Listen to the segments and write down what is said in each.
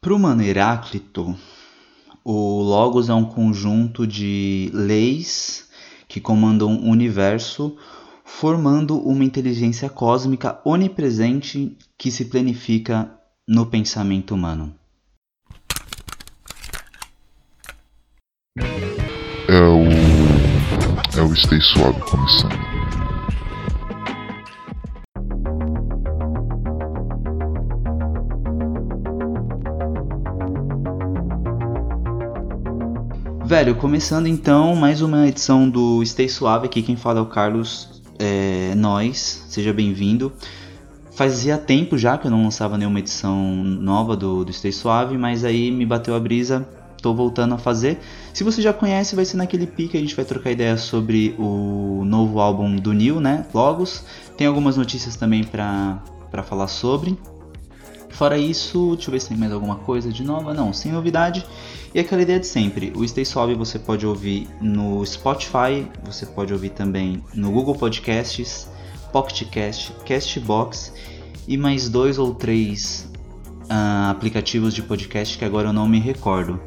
Para o mano Heráclito, o Logos é um conjunto de leis que comandam o universo, formando uma inteligência cósmica onipresente que se planifica no pensamento humano. É o. É o Stay Suave começando. Velho, começando então mais uma edição do Stay Suave, aqui quem fala é o Carlos é, Nós, seja bem-vindo. Fazia tempo já que eu não lançava nenhuma edição nova do, do Stay Suave, mas aí me bateu a brisa, tô voltando a fazer. Se você já conhece, vai ser naquele pique, a gente vai trocar ideia sobre o novo álbum do Neil, né, Logos. Tem algumas notícias também pra, pra falar sobre. Fora isso, deixa eu ver se tem mais alguma coisa de nova. Não, sem novidade. E aquela ideia de sempre, o Stay Suave você pode ouvir no Spotify, você pode ouvir também no Google Podcasts, Pocket Cast, Castbox e mais dois ou três uh, aplicativos de podcast que agora eu não me recordo.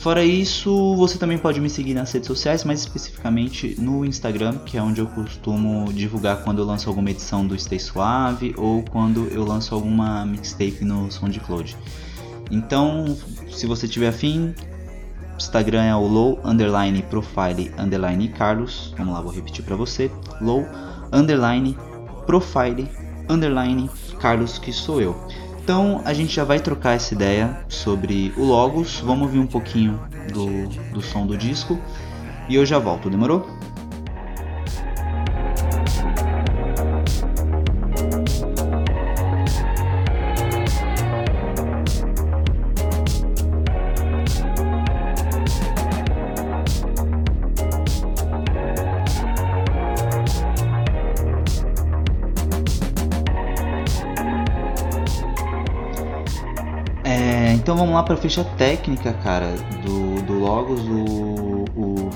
Fora isso, você também pode me seguir nas redes sociais, mais especificamente no Instagram, que é onde eu costumo divulgar quando eu lanço alguma edição do Stay Suave ou quando eu lanço alguma mixtape no SoundCloud. Então, se você tiver afim, Instagram é o low underline profile underline Carlos. Vamos lá, vou repetir para você. Low underline profile underline Carlos, que sou eu. Então a gente já vai trocar essa ideia sobre o Logos. Vamos ouvir um pouquinho do, do som do disco e eu já volto, demorou? Vamos lá para a ficha técnica, cara, do, do Logos. O, o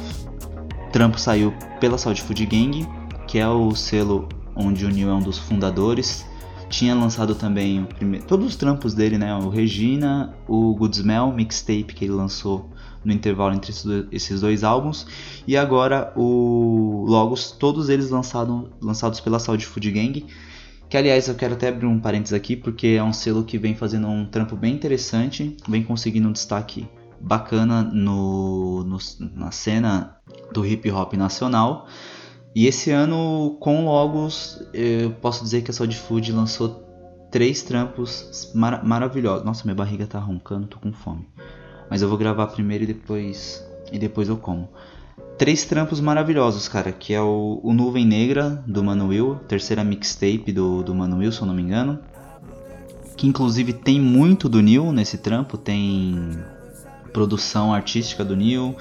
trampo saiu pela Saudi Food Gang, que é o selo onde o Neil é um dos fundadores. Tinha lançado também primeiro, todos os trampos dele, né? O Regina, o Good Smell, mixtape que ele lançou no intervalo entre esses dois álbuns. E agora o Logos, todos eles lançado, lançados pela Saudi Food Gang. Que aliás eu quero até abrir um parênteses aqui, porque é um selo que vem fazendo um trampo bem interessante, vem conseguindo um destaque bacana no, no na cena do hip hop nacional. E esse ano, com Logos, eu posso dizer que a Soul Food lançou três trampos mar maravilhosos. Nossa, minha barriga tá roncando, tô com fome. Mas eu vou gravar primeiro e depois e depois eu como três trampos maravilhosos, cara, que é o, o Nuvem Negra do Manuel, terceira mixtape do, do Manuel, se eu não me engano. Que inclusive tem muito do Neil nesse trampo, tem produção artística do Neil,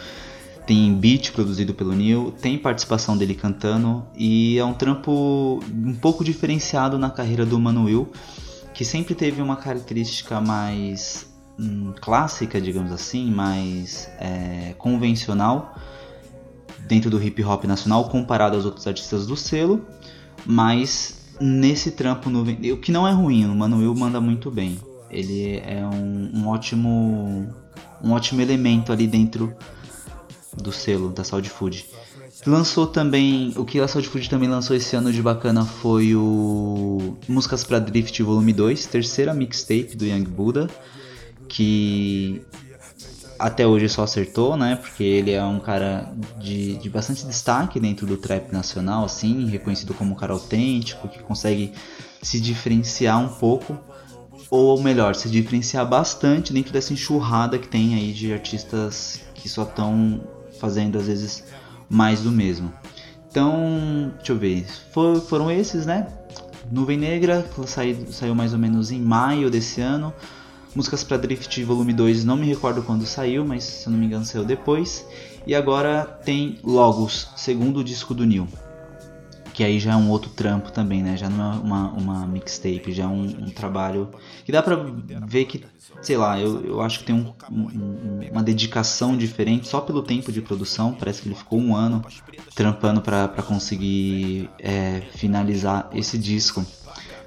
tem beat produzido pelo Neil, tem participação dele cantando e é um trampo um pouco diferenciado na carreira do Manuel, que sempre teve uma característica mais hum, clássica, digamos assim, mais é, convencional dentro do hip hop nacional comparado aos outros artistas do selo, mas nesse trampo no o que não é ruim, o Manuel manda muito bem. Ele é um, um ótimo um ótimo elemento ali dentro do selo da Saudi Food. Lançou também, o que a Saudi Food também lançou esse ano de bacana foi o Músicas para Drift Volume 2, terceira mixtape do Young Buddha, que até hoje só acertou, né? Porque ele é um cara de, de bastante destaque dentro do trap nacional, assim, reconhecido como um cara autêntico, que consegue se diferenciar um pouco, ou melhor, se diferenciar bastante dentro dessa enxurrada que tem aí de artistas que só estão fazendo às vezes mais do mesmo. Então, deixa eu ver, For, foram esses, né? Nuvem Negra, saiu, saiu mais ou menos em maio desse ano. Músicas para Drift Volume 2, não me recordo quando saiu, mas se eu não me engano saiu depois. E agora tem Logos, segundo disco do Neil. Que aí já é um outro trampo também, né? Já não é uma, uma mixtape, já é um, um trabalho que dá pra ver que, sei lá, eu, eu acho que tem um, um, uma dedicação diferente só pelo tempo de produção. Parece que ele ficou um ano trampando para conseguir é, finalizar esse disco.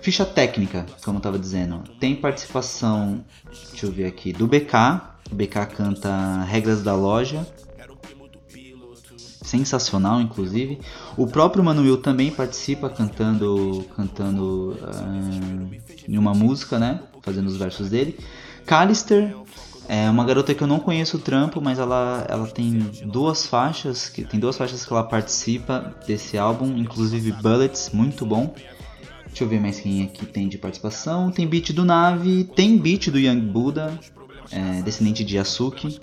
Ficha técnica, como eu tava dizendo. Tem participação, deixa eu ver aqui, do BK. O BK canta Regras da Loja. Sensacional, inclusive. O próprio Manuel também participa cantando, cantando uh, em uma música, né? Fazendo os versos dele. Callister é uma garota que eu não conheço o trampo, mas ela, ela tem duas faixas, que tem duas faixas que ela participa desse álbum, inclusive Bullets, muito bom. Deixa eu ver mais quem aqui tem de participação. Tem beat do Nave, tem beat do Young Buddha, é, descendente de Yasuki.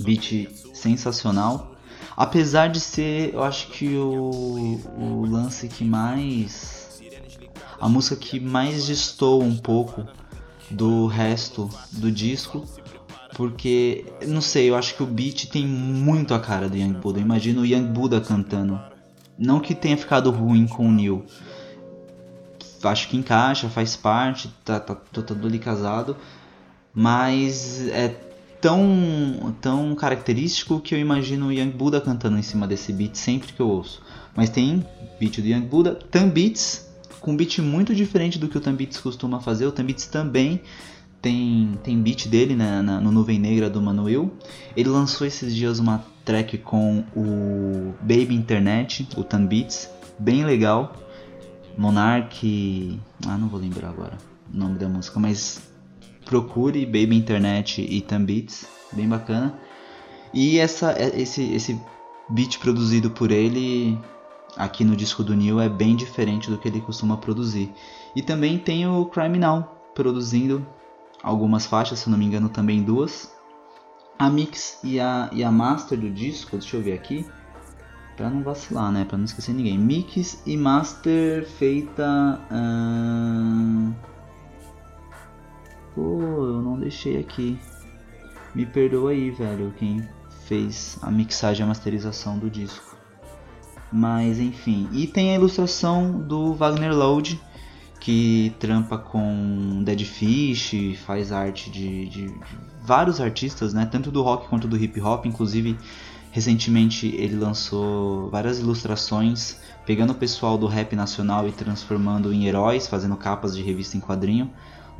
Beat sensacional. Apesar de ser, eu acho que o, o lance que mais. A música que mais distou um pouco do resto do disco, porque não sei, eu acho que o beat tem muito a cara do Young Buddha. Imagino o Young Buddha cantando. Não que tenha ficado ruim com o Neil. Acho que encaixa, faz parte, tá, tá, tudo ali casado. Mas é tão, tão característico que eu imagino o Young Buddha cantando em cima desse beat sempre que eu ouço. Mas tem beat do Young Buddha, Beats com beat muito diferente do que o Tambits costuma fazer. O Tambits também tem, tem beat dele né, na, no Nuvem Negra do Manuel. Ele lançou esses dias uma track com o Baby Internet, o Tambits, bem legal. Monarch. Ah, não vou lembrar agora o nome da música, mas procure Baby Internet e Tambits, bem bacana. E essa, esse, esse beat produzido por ele aqui no disco do Neil é bem diferente do que ele costuma produzir. E também tem o Criminal produzindo algumas faixas, se não me engano também duas. A mix e a, e a master do disco, deixa eu ver aqui, para não vacilar, né, para não esquecer ninguém. Mix e master feita... Pô, eu não deixei aqui. Me perdoa aí, velho, quem fez a mixagem e a masterização do disco. Mas enfim. E tem a ilustração do Wagner Lode, que trampa com Dead Fish, faz arte de, de, de, vários artistas, né? Tanto do rock quanto do hip hop. Inclusive, recentemente ele lançou várias ilustrações, pegando o pessoal do rap nacional e transformando em heróis, fazendo capas de revista em quadrinho.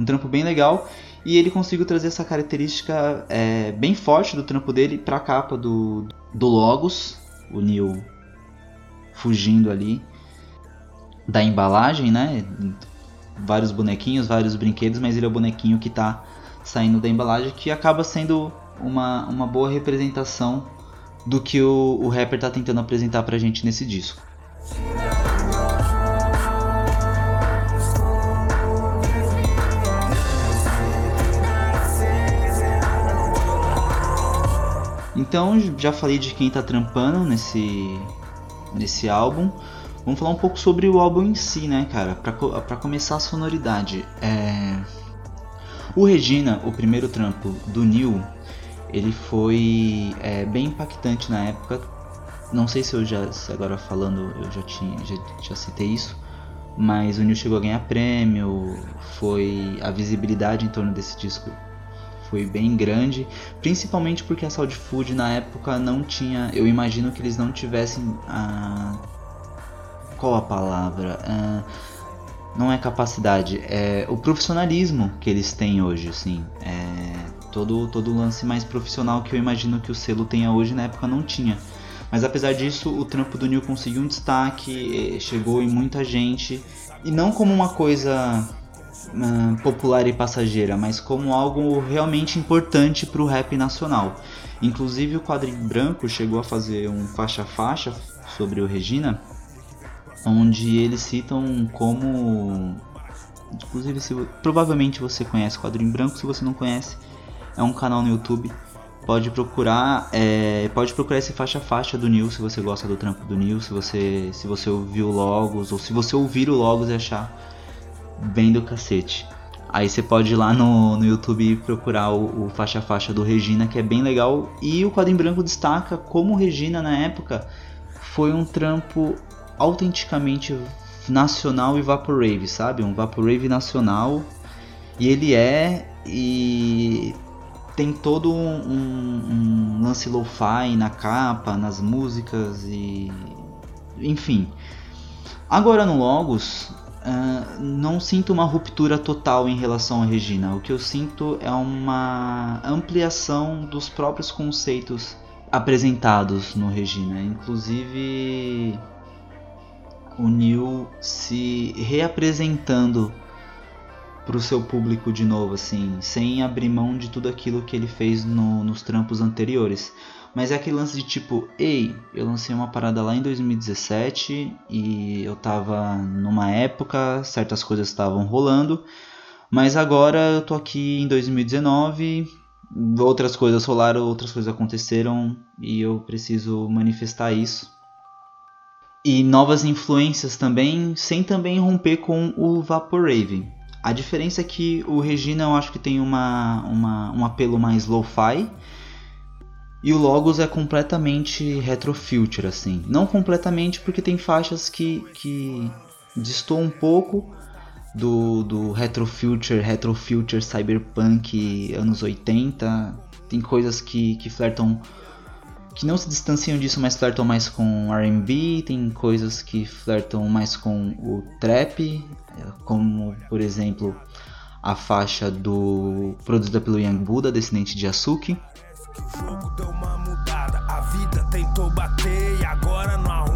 Um trampo bem legal. E ele conseguiu trazer essa característica é, bem forte do trampo dele para a capa do, do Logos, o Neil fugindo ali da embalagem, né? Vários bonequinhos, vários brinquedos, mas ele é o bonequinho que está saindo da embalagem, que acaba sendo uma, uma boa representação do que o, o rapper está tentando apresentar pra gente nesse disco. Então, já falei de quem está trampando nesse, nesse álbum. Vamos falar um pouco sobre o álbum em si, né, cara? Para começar a sonoridade, é... o Regina, o primeiro trampo do Neil, ele foi é, bem impactante na época. Não sei se eu já, se agora falando, eu já tinha, já, já citei isso, mas o Neil chegou a ganhar prêmio, foi a visibilidade em torno desse disco foi bem grande, principalmente porque a Saudi Food na época não tinha, eu imagino que eles não tivessem a qual a palavra? não é capacidade, é o profissionalismo que eles têm hoje, assim, é todo todo o lance mais profissional que eu imagino que o selo tenha hoje na época não tinha. Mas apesar disso, o trampo do Neil conseguiu um destaque, chegou em muita gente e não como uma coisa uh, popular e passageira, mas como algo realmente importante para o rap nacional. Inclusive o Quadrinho Branco chegou a fazer um faixa faixa sobre o Regina, onde eles citam como inclusive se, provavelmente você conhece Quadrinho Branco, se você não conhece, é um canal no YouTube. Pode procurar, é, pode procurar esse faixa faixa do Nil se você gosta do trampo do Nil, se você se você ouviu Logos ou se você ouvir o Logos e achar bem do cacete. Aí você pode ir lá no, no YouTube procurar o, o faixa faixa do Regina, que é bem legal. E o Quadro em Branco destaca como Regina na época foi um trampo autenticamente nacional e vaporwave, sabe? Um vaporwave nacional. E ele é e tem todo um, um, lance lo-fi na capa, nas músicas e enfim. Agora no Logos uh, não sinto uma ruptura total em relação a Regina. O que eu sinto é uma ampliação dos próprios conceitos apresentados no Regina. Inclusive o Neil se reapresentando para o seu público de novo, assim, sem abrir mão de tudo aquilo que ele fez no, nos trampos anteriores. Mas é aquele lance de tipo, ei, eu lancei uma parada lá em 2017 e eu tava numa época, certas coisas estavam rolando, mas agora eu tô aqui em 2019, outras coisas rolaram, outras coisas aconteceram e eu preciso manifestar isso. E novas influências também, sem também romper com o Vaporwave. A diferença é que o Regina eu acho que tem uma, uma um apelo mais lo-fi e o Logos é completamente retrofuture, assim. Não completamente porque tem faixas que, que distou um pouco do, do retrofuture, retrofuture cyberpunk anos 80. Tem coisas que, que flertam que não se distanciam disso, mas flertam mais com R&B, tem coisas que flertam mais com o trap, como por exemplo a faixa do produzida pelo Young Buddha, descendente de Yasuki. O jogo deu uma mudada, a vida tentou bater e agora não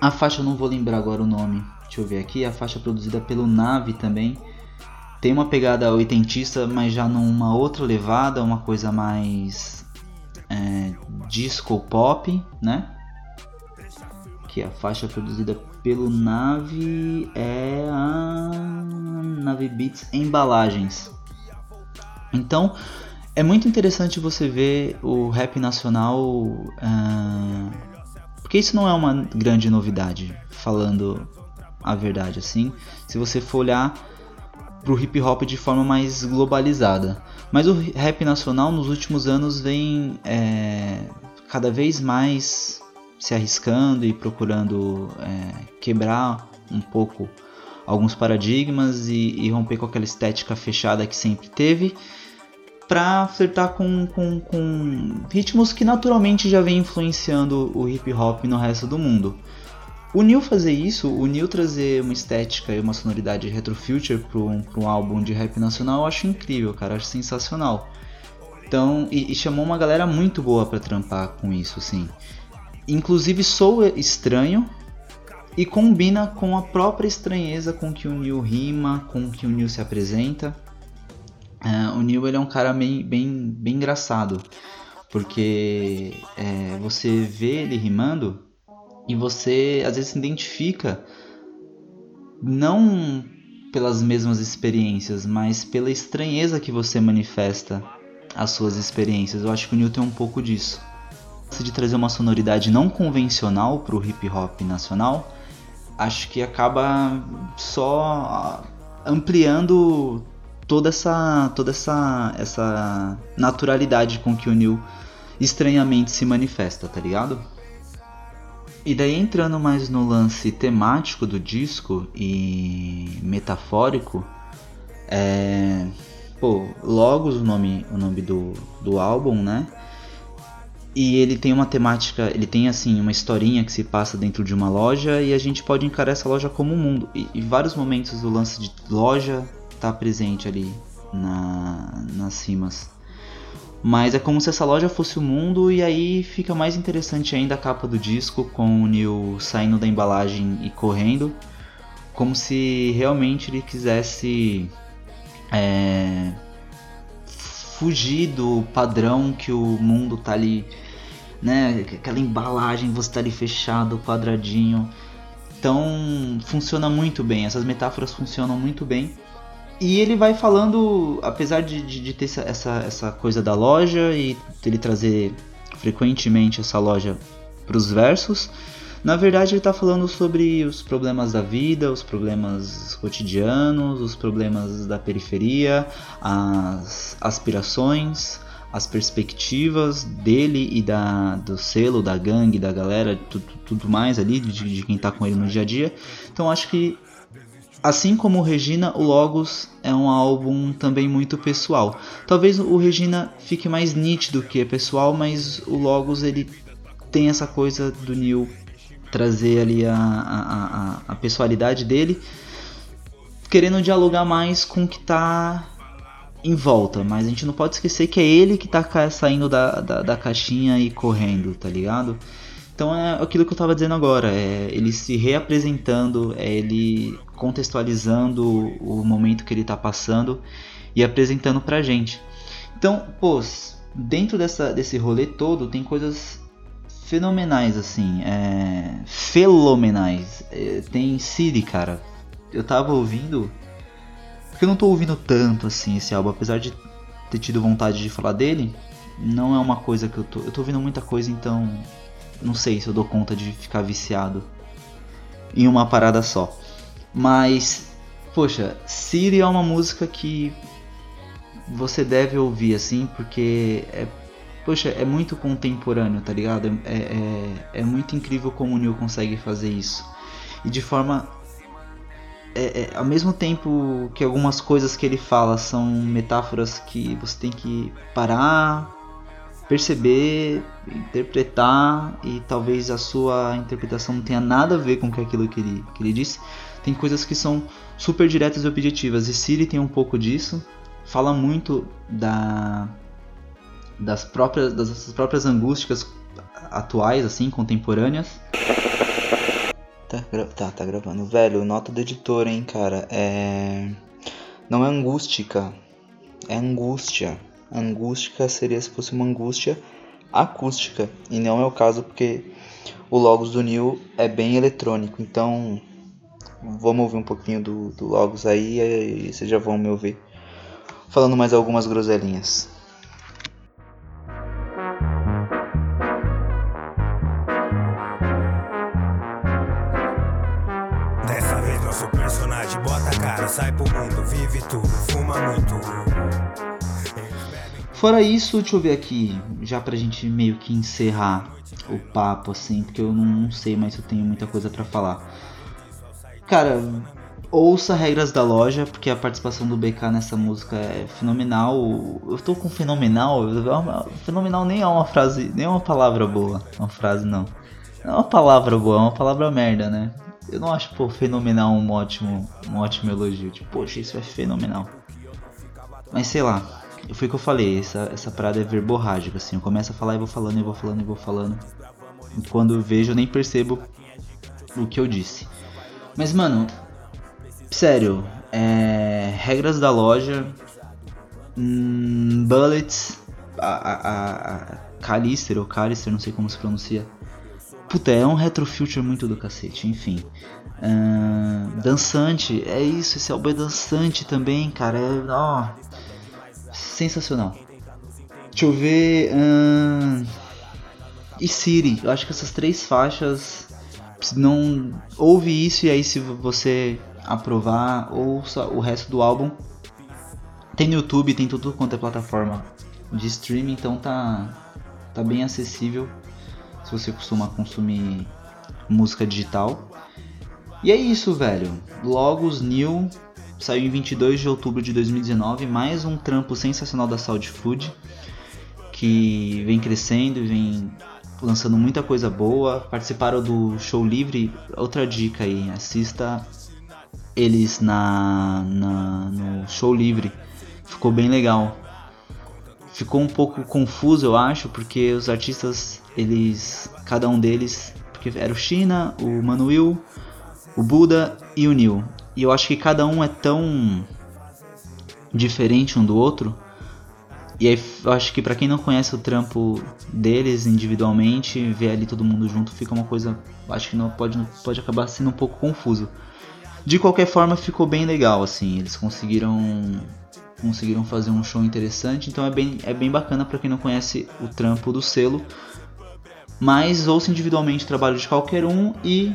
A faixa não vou lembrar agora o nome. Deixa eu ver aqui. A faixa produzida pelo Nave também. Tem uma pegada oitentista, mas já numa outra levada, uma coisa mais é, disco pop, né? Que a faixa produzida pelo Nave é a Nave Beats Embalagens. Então é muito interessante você ver o rap nacional, uh, porque isso não é uma grande novidade, falando a verdade assim. Se você for olhar pro hip hop de forma mais globalizada. Mas o rap nacional nos últimos anos vem é, cada vez mais se arriscando e procurando é, quebrar um pouco alguns paradigmas e, e, romper com aquela estética fechada que sempre teve para flertar com, com, com ritmos que naturalmente já vem influenciando o hip hop no resto do mundo. O Neil fazer isso, o Neil trazer uma estética e uma sonoridade retrofuture para um, um álbum de rap nacional, eu acho incrível, cara, acho sensacional. Então, e, e chamou uma galera muito boa para trampar com isso, assim. Inclusive sou estranho e combina com a própria estranheza com que o Neil rima, com que o Neil se apresenta. Uh, o Neil ele é um cara bem, bem, bem engraçado, porque é, você vê ele rimando e você às vezes se identifica não pelas mesmas experiências, mas pela estranheza que você manifesta as suas experiências. Eu acho que o Neil tem um pouco disso. De trazer uma sonoridade não convencional para o hip hop nacional, acho que acaba só ampliando toda essa toda essa essa naturalidade com que o Neil estranhamente se manifesta, tá ligado? E daí entrando mais no lance temático do disco e metafórico, é. Pô, Logos o nome, o nome do, do álbum, né? E ele tem uma temática, ele tem assim uma historinha que se passa dentro de uma loja e a gente pode encarar essa loja como um mundo. E, e vários momentos o lance de loja tá presente ali na, nas cimas mas é como se essa loja fosse o mundo e aí fica mais interessante ainda a capa do disco com o Neil saindo da embalagem e correndo, como se realmente ele quisesse é, fugir do padrão que o mundo tá ali, né? Aquela embalagem, você tá ali fechado, quadradinho. Então funciona muito bem, essas metáforas funcionam muito bem. E ele vai falando, apesar de, de, de ter essa, essa coisa da loja e ele trazer frequentemente essa loja para os versos, na verdade ele está falando sobre os problemas da vida, os problemas cotidianos, os problemas da periferia, as aspirações, as perspectivas dele e da, do selo, da gangue, da galera, tudo, tudo mais ali, de, de quem está com ele no dia a dia. Então acho que Assim como o Regina, o Logos é um álbum também muito pessoal. Talvez o Regina fique mais nítido que é pessoal, mas o Logos ele tem essa coisa do Neil trazer ali a, a, a, a pessoalidade dele, querendo dialogar mais com o que tá em volta, mas a gente não pode esquecer que é ele que tá saindo da, da, da caixinha e correndo, tá ligado? Então é aquilo que eu tava dizendo agora, é ele se reapresentando, é ele contextualizando o momento que ele tá passando e apresentando pra gente. Então, pô, dentro dessa, desse rolê todo tem coisas fenomenais, assim, é, fenomenais. É, tem Siri, cara. Eu tava ouvindo, porque eu não tô ouvindo tanto assim esse álbum, apesar de ter tido vontade de falar dele, não é uma coisa que eu tô. Eu tô ouvindo muita coisa, então não sei se eu dou conta de ficar viciado em uma parada só. Mas, poxa, Siri é uma música que você deve ouvir assim, porque é, poxa, é muito contemporâneo, tá ligado? É, é, é muito incrível como o Neil consegue fazer isso. E de forma. É, é, ao mesmo tempo que algumas coisas que ele fala são metáforas que você tem que parar, perceber, interpretar e talvez a sua interpretação não tenha nada a ver com aquilo que ele, que ele disse. Tem coisas que são super diretas e objetivas e Siri tem um pouco disso. Fala muito da das próprias das próprias angústias atuais assim, contemporâneas. Tá, tá, tá gravando. Velho, nota do editor, hein, cara. É não é angústica, é angústia angústica seria se fosse uma angústia acústica, e não é o caso porque o Logos do Neil é bem eletrônico, então vamos ouvir um pouquinho do, do Logos aí e vocês já vão me ouvir falando mais algumas groselinhas. Dessa vez nosso personagem bota a cara, sai pro mundo, vive tudo, fuma muito. Fora isso, deixa eu ver aqui, já pra gente meio que encerrar o papo, assim, porque eu não sei mais se eu tenho muita coisa para falar. Cara, ouça regras da loja, porque a participação do BK nessa música é fenomenal. Eu tô com fenomenal, fenomenal nem é uma frase, nem é uma palavra boa, uma frase não. Não é uma palavra boa, é uma palavra merda, né? Eu não acho, pô, fenomenal um ótimo, um ótimo elogio. Tipo, poxa, isso é fenomenal. Mas sei lá, foi o que eu falei, essa, essa parada é verborrágica, assim. Eu começo a falar e vou falando, e vou falando, e vou falando. E quando eu vejo, eu nem percebo o que eu disse. Mas, mano, sério, é, regras da loja, hum, Bullets, a, a, a Calister, ou Calister, não sei como se pronuncia. Puta, é um retrofuture muito do cacete, enfim. Uh, dançante, é isso, esse álbum é dançante também, cara. É, ó, sensacional. Deixa eu ver. Hum... E Siri, eu acho que essas três faixas. Não ouve isso e aí se você aprovar, ouça o resto do álbum. Tem no YouTube, tem tudo quanto é plataforma de streaming, então tá, tá bem acessível se você costuma consumir música digital. E é isso, velho. Logos New saiu em 22 de outubro de 2019, mais um trampo sensacional da Saudi Food, que vem crescendo e vem lançando muita coisa boa. Participaram do show livre, outra dica aí, assista eles na, na no show livre, ficou bem legal. Ficou um pouco confuso, eu acho, porque os artistas, eles, cada um deles, porque era o China, o Manuel, o Buda e o Neil. E eu acho que cada um é tão diferente um do outro. E aí eu acho que para quem não conhece o trampo deles individualmente, ver ali todo mundo junto fica uma coisa, acho que não pode pode acabar sendo um pouco confuso. De qualquer forma, ficou bem legal assim, eles conseguiram conseguiram fazer um show interessante, então é bem é bem bacana para quem não conhece o trampo do selo. Mas ouça individualmente o trabalho de qualquer um e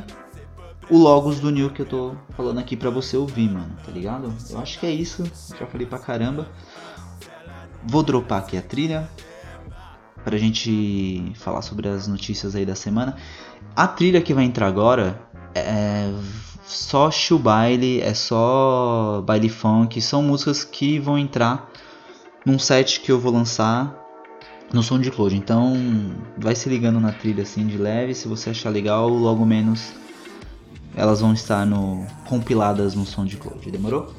o Logos do New que eu tô falando aqui pra você ouvir, mano, tá ligado? Eu acho que é isso, já falei pra caramba. Vou dropar aqui a trilha pra gente falar sobre as notícias aí da semana. A trilha que vai entrar agora é, só chill baile, é só baile funk, são músicas que vão entrar num set que eu vou lançar no SoundCloud. Então, vai se ligando na trilha assim de leve, se você achar legal, logo menos elas vão estar no compiladas no SoundCloud. Demorou?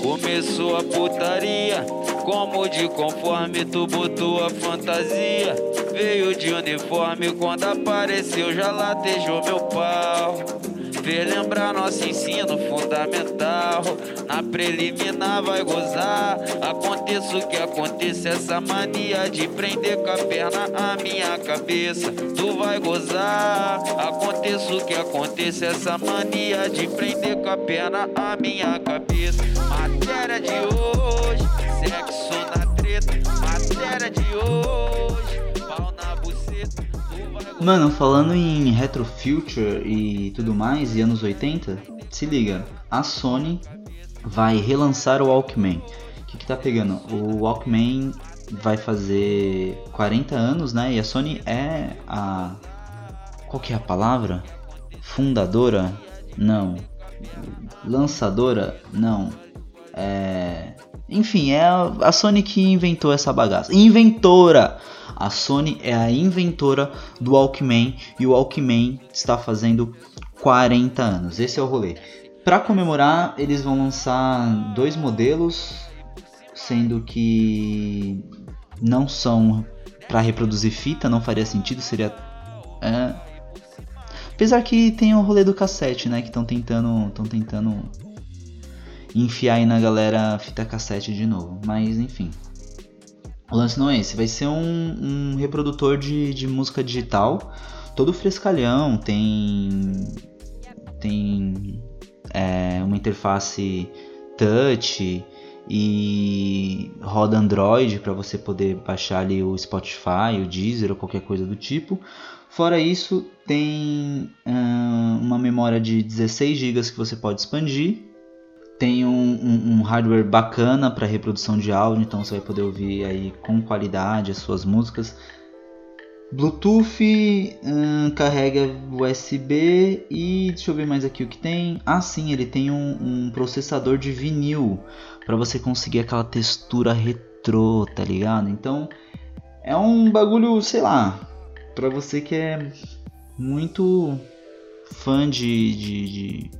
Começou a putaria, como de conforme tu botou a fantasia. Veio de uniforme quando apareceu, já latejou meu pau. Fez lembrar nosso ensino fundamental. Na preliminar vai gozar. Aconteça o que aconteça, essa mania de prender com a perna a minha cabeça. Tu vai gozar. Aconteça o que aconteça, essa mania de prender com a perna a minha cabeça. Matéria de hoje, sexo na treta. Matéria de hoje, pau na buceta. Mano, falando em retro future e tudo mais, e anos 80, se liga, a Sony vai relançar o Walkman. O que, que tá pegando? O Walkman vai fazer 40 anos, né? E a Sony é a. Qual que é a palavra? Fundadora? Não. Lançadora? Não. É. Enfim, é a Sony que inventou essa bagaça. Inventora! A Sony é a inventora do Walkman e o Walkman está fazendo 40 anos. Esse é o rolê. Para comemorar, eles vão lançar dois modelos, sendo que não são para reproduzir fita, não faria sentido, seria é. Apesar que tem o rolê do cassete, né, que estão tentando, estão tentando enfiar aí na galera fita cassete de novo, mas enfim. O lance não é esse, vai ser um, um reprodutor de, de música digital, todo frescalhão, tem tem é, uma interface touch e roda Android para você poder baixar ali o Spotify, o Deezer ou qualquer coisa do tipo. Fora isso, tem hum, uma memória de 16 GB que você pode expandir. Tem um, um- um hardware bacana para reprodução de áudio, então você vai poder ouvir aí com qualidade as suas músicas. Bluetooth, hum, carrega USB e deixa eu ver mais aqui o que tem. Ah, sim, ele tem um, um processador de vinil para você conseguir aquela textura retrô, tá ligado? Então é um bagulho, sei lá, para você que é muito fã de, de, de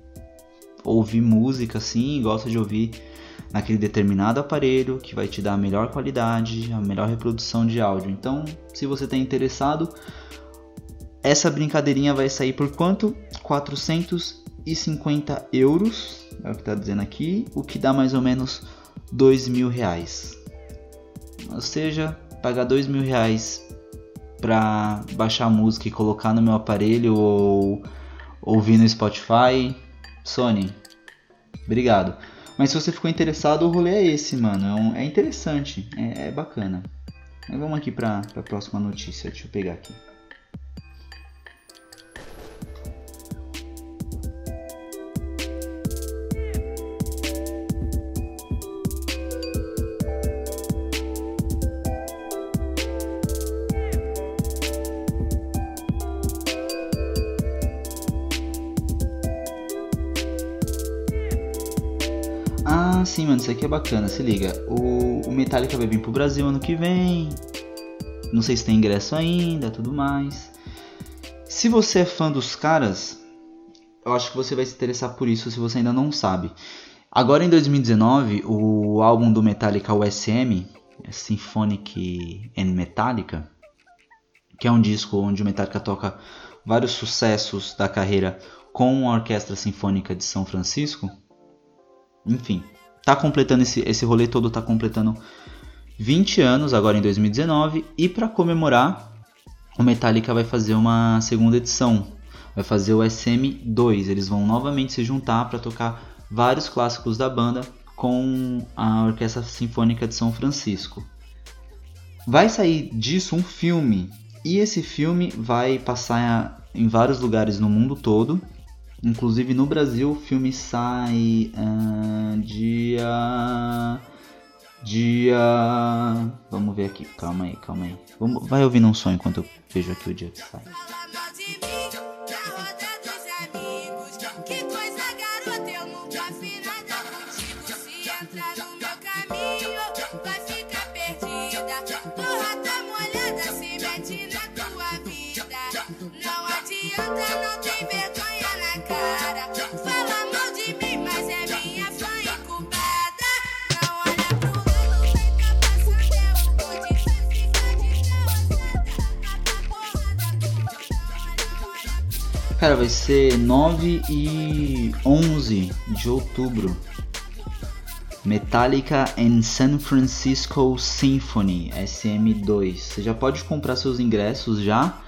ouvir música assim, gosta de ouvir naquele determinado aparelho que vai te dar a melhor qualidade, a melhor reprodução de áudio. Então, se você está interessado, essa brincadeirinha vai sair por quanto? 450 euros, é o que está dizendo aqui, o que dá mais ou menos dois mil reais. Ou seja, pagar dois mil reais para baixar música e colocar no meu aparelho ou ouvir no Spotify, Sony, obrigado. Mas se você ficou interessado, o rolê é esse, mano. É, é interessante, é, é bacana. Mas vamos aqui pra, pra próxima notícia. Deixa eu pegar aqui. Isso aqui é bacana. Se liga. O, o Metallica vai vir pro Brasil ano que vem. Não sei se tem ingresso ainda, tudo mais. Se você é fã dos caras, eu acho que você vai se interessar por isso se você ainda não sabe. Agora em 2019, o álbum do Metallica, o SM, é Symphonic and Metallica, que é um disco onde o Metallica toca vários sucessos da carreira com a Orquestra Sinfônica de São Francisco. Enfim, tá completando esse, esse rolê todo, tá completando 20 anos agora em 2019 e para comemorar, o Metallica vai fazer uma segunda edição. Vai fazer o SM2. Eles vão novamente se juntar para tocar vários clássicos da banda com a Orquestra Sinfônica de São Francisco. Vai sair disso um filme e esse filme vai passar em vários lugares no mundo todo. Inclusive no Brasil o filme sai ah, dia Dia. Vamos ver aqui, calma aí, calma aí. Vamos... Vai ouvindo um som enquanto eu vejo aqui o dia que sai. Cara, vai ser 9 e 11 de outubro. Metallica and San Francisco Symphony SM2. Você já pode comprar seus ingressos já.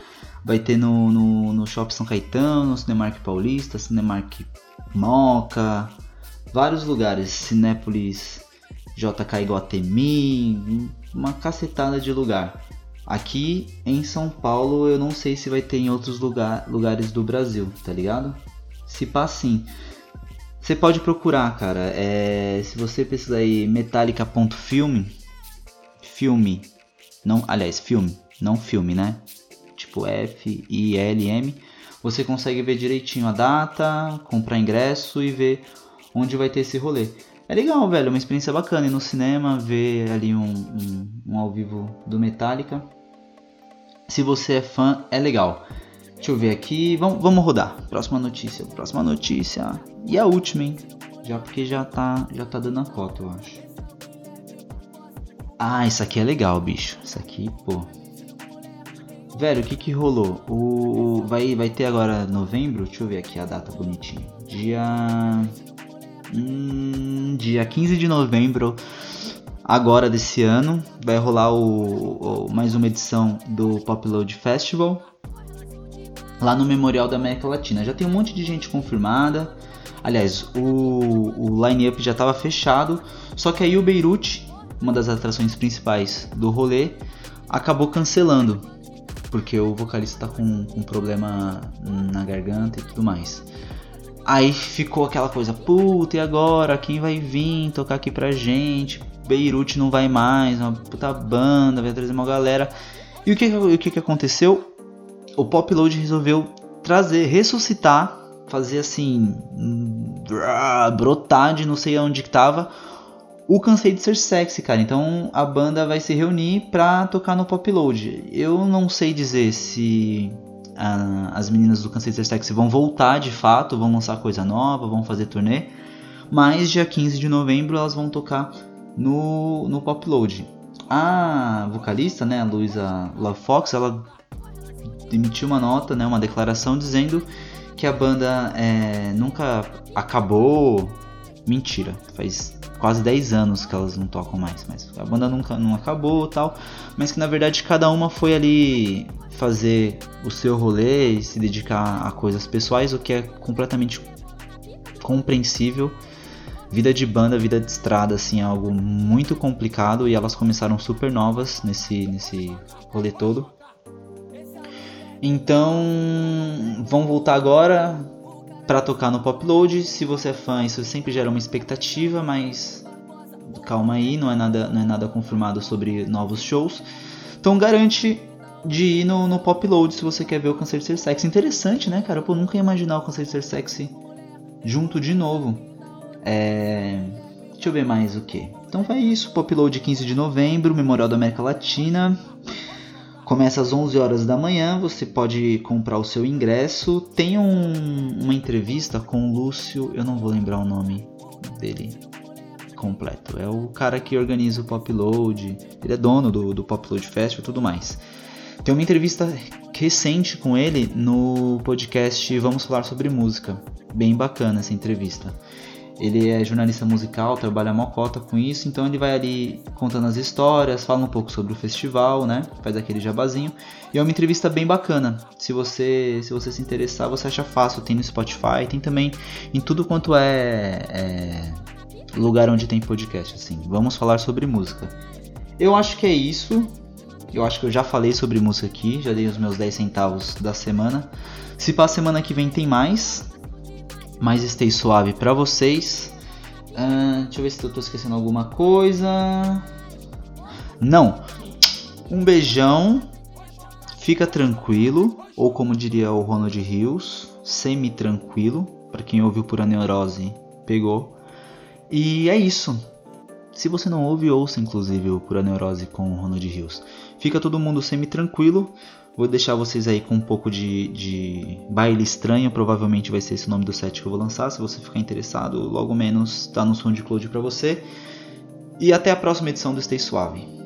Vai ter no, no, no Shopping São Caetano, no Cinemark Paulista, Cinemark Moca, vários lugares. Cinépolis JK Iguatemi, uma cacetada de lugar. Aqui em São Paulo eu não sei se vai ter em outros lugar, lugares do Brasil, tá ligado? Se pá sim. Você pode procurar, cara. É, se você pesquisar aí metallica.filme, filme, não, aliás, filme, não filme, né? Tipo F I L M, você consegue ver direitinho a data, comprar ingresso e ver onde vai ter esse rolê. É legal, velho, uma experiência bacana ir no cinema, ver ali um, um, um ao vivo do Metallica. Se você é fã, é legal. Deixa eu ver aqui. Vamos, rodar. Próxima notícia. Próxima notícia. E a última, hein? Já porque já tá, já tá dando a cota, eu acho. Ah, isso aqui é legal, bicho. Isso aqui, pô. Velho, o que que rolou? O- vai, vai ter agora novembro? Deixa eu ver aqui a data bonitinha. Dia. Hum, dia 15 de novembro agora desse ano vai rolar o, o- mais uma edição do Pop Load Festival lá no Memorial da América Latina. Já tem um monte de gente confirmada. Aliás, o, o line-up já estava fechado, só que aí o Beirute, uma das atrações principais do rolê, acabou cancelando, porque o vocalista tá com, com problema na garganta e tudo mais. Aí ficou aquela coisa, puta, e agora? Quem vai vir tocar aqui pra gente? Beirute não vai mais, uma puta banda, vai trazer uma galera. E o que, o que, que aconteceu? O Pop Load resolveu trazer, ressuscitar, fazer assim, hum, brotar de não sei onde que tava, o Cansei de Ser Sexy, cara. Então a banda vai se reunir pra tocar no Pop Load. Eu não sei dizer se ah, as meninas do Ser Sexy vão voltar de fato, vão lançar coisa nova, vão fazer turnê. Mas dia 15 de novembro elas vão tocar no, no Pop Load. A vocalista, né, a Luisa Love Fox, ela emitiu uma nota, né, uma declaração dizendo que a banda é, nunca acabou. Mentira, faz quase 10 anos que elas não tocam mais, mas a banda nunca não acabou tal, mas que na verdade cada uma foi ali fazer o seu rolê e se dedicar a coisas pessoais, o que é completamente compreensível. Vida de banda, vida de estrada, assim, é algo muito complicado e elas começaram super novas nesse, nesse rolê todo. Então, vão voltar agora para tocar no Pop Load. Se você é fã, isso sempre gera uma expectativa, mas calma aí, não é nada, não é nada confirmado sobre novos shows. Então, garante de ir no, no Pop Load se você quer ver o Câncer de Ser Sexy. Interessante, né, cara? Pô, nunca ia imaginar o Câncer de Ser Sexy junto de novo. É... Deixa eu ver mais o que. Então vai isso, Pop Load 15 de novembro, Memorial da América Latina. Começa às 11 horas da manhã, você pode comprar o seu ingresso. Tem um- uma entrevista com o Lúcio, eu não vou lembrar o nome dele completo. É o cara que organiza o Pop Load, ele é dono do, do Pop Load Festival e tudo mais. Tem uma entrevista recente com ele no podcast Vamos Falar Sobre Música. Bem bacana essa entrevista. Ele é jornalista musical, trabalha mocota com isso, então ele vai ali contando as histórias, fala um pouco sobre o festival, né? Faz aquele jabazinho. E é uma entrevista bem bacana. Se você se você se interessar, você acha fácil, tem no Spotify, tem também em tudo quanto é, é lugar onde tem podcast, assim. Vamos falar sobre música. Eu acho que é isso. Eu acho que eu já falei sobre música aqui, já dei os meus 10 centavos da semana. Se para semana que vem tem mais, mais Stay Suave pra vocês. Ah, deixa eu ver se eu tô esquecendo alguma coisa. Não. Um beijão. Fica tranquilo. Ou como diria o Ronald Rios, semi-tranquilo. Pra quem ouviu por neurose, pegou. E é isso. Se você não ouve, ouça inclusive o Pura Neurose com o Ronald Rios. Fica todo mundo semi-tranquilo. Vou deixar vocês aí com um pouco de, de baile estranho. Provavelmente vai ser esse o nome do set que eu vou lançar. Se você ficar interessado, logo menos tá no SoundCloud pra você. E até a próxima edição do Stay Suave.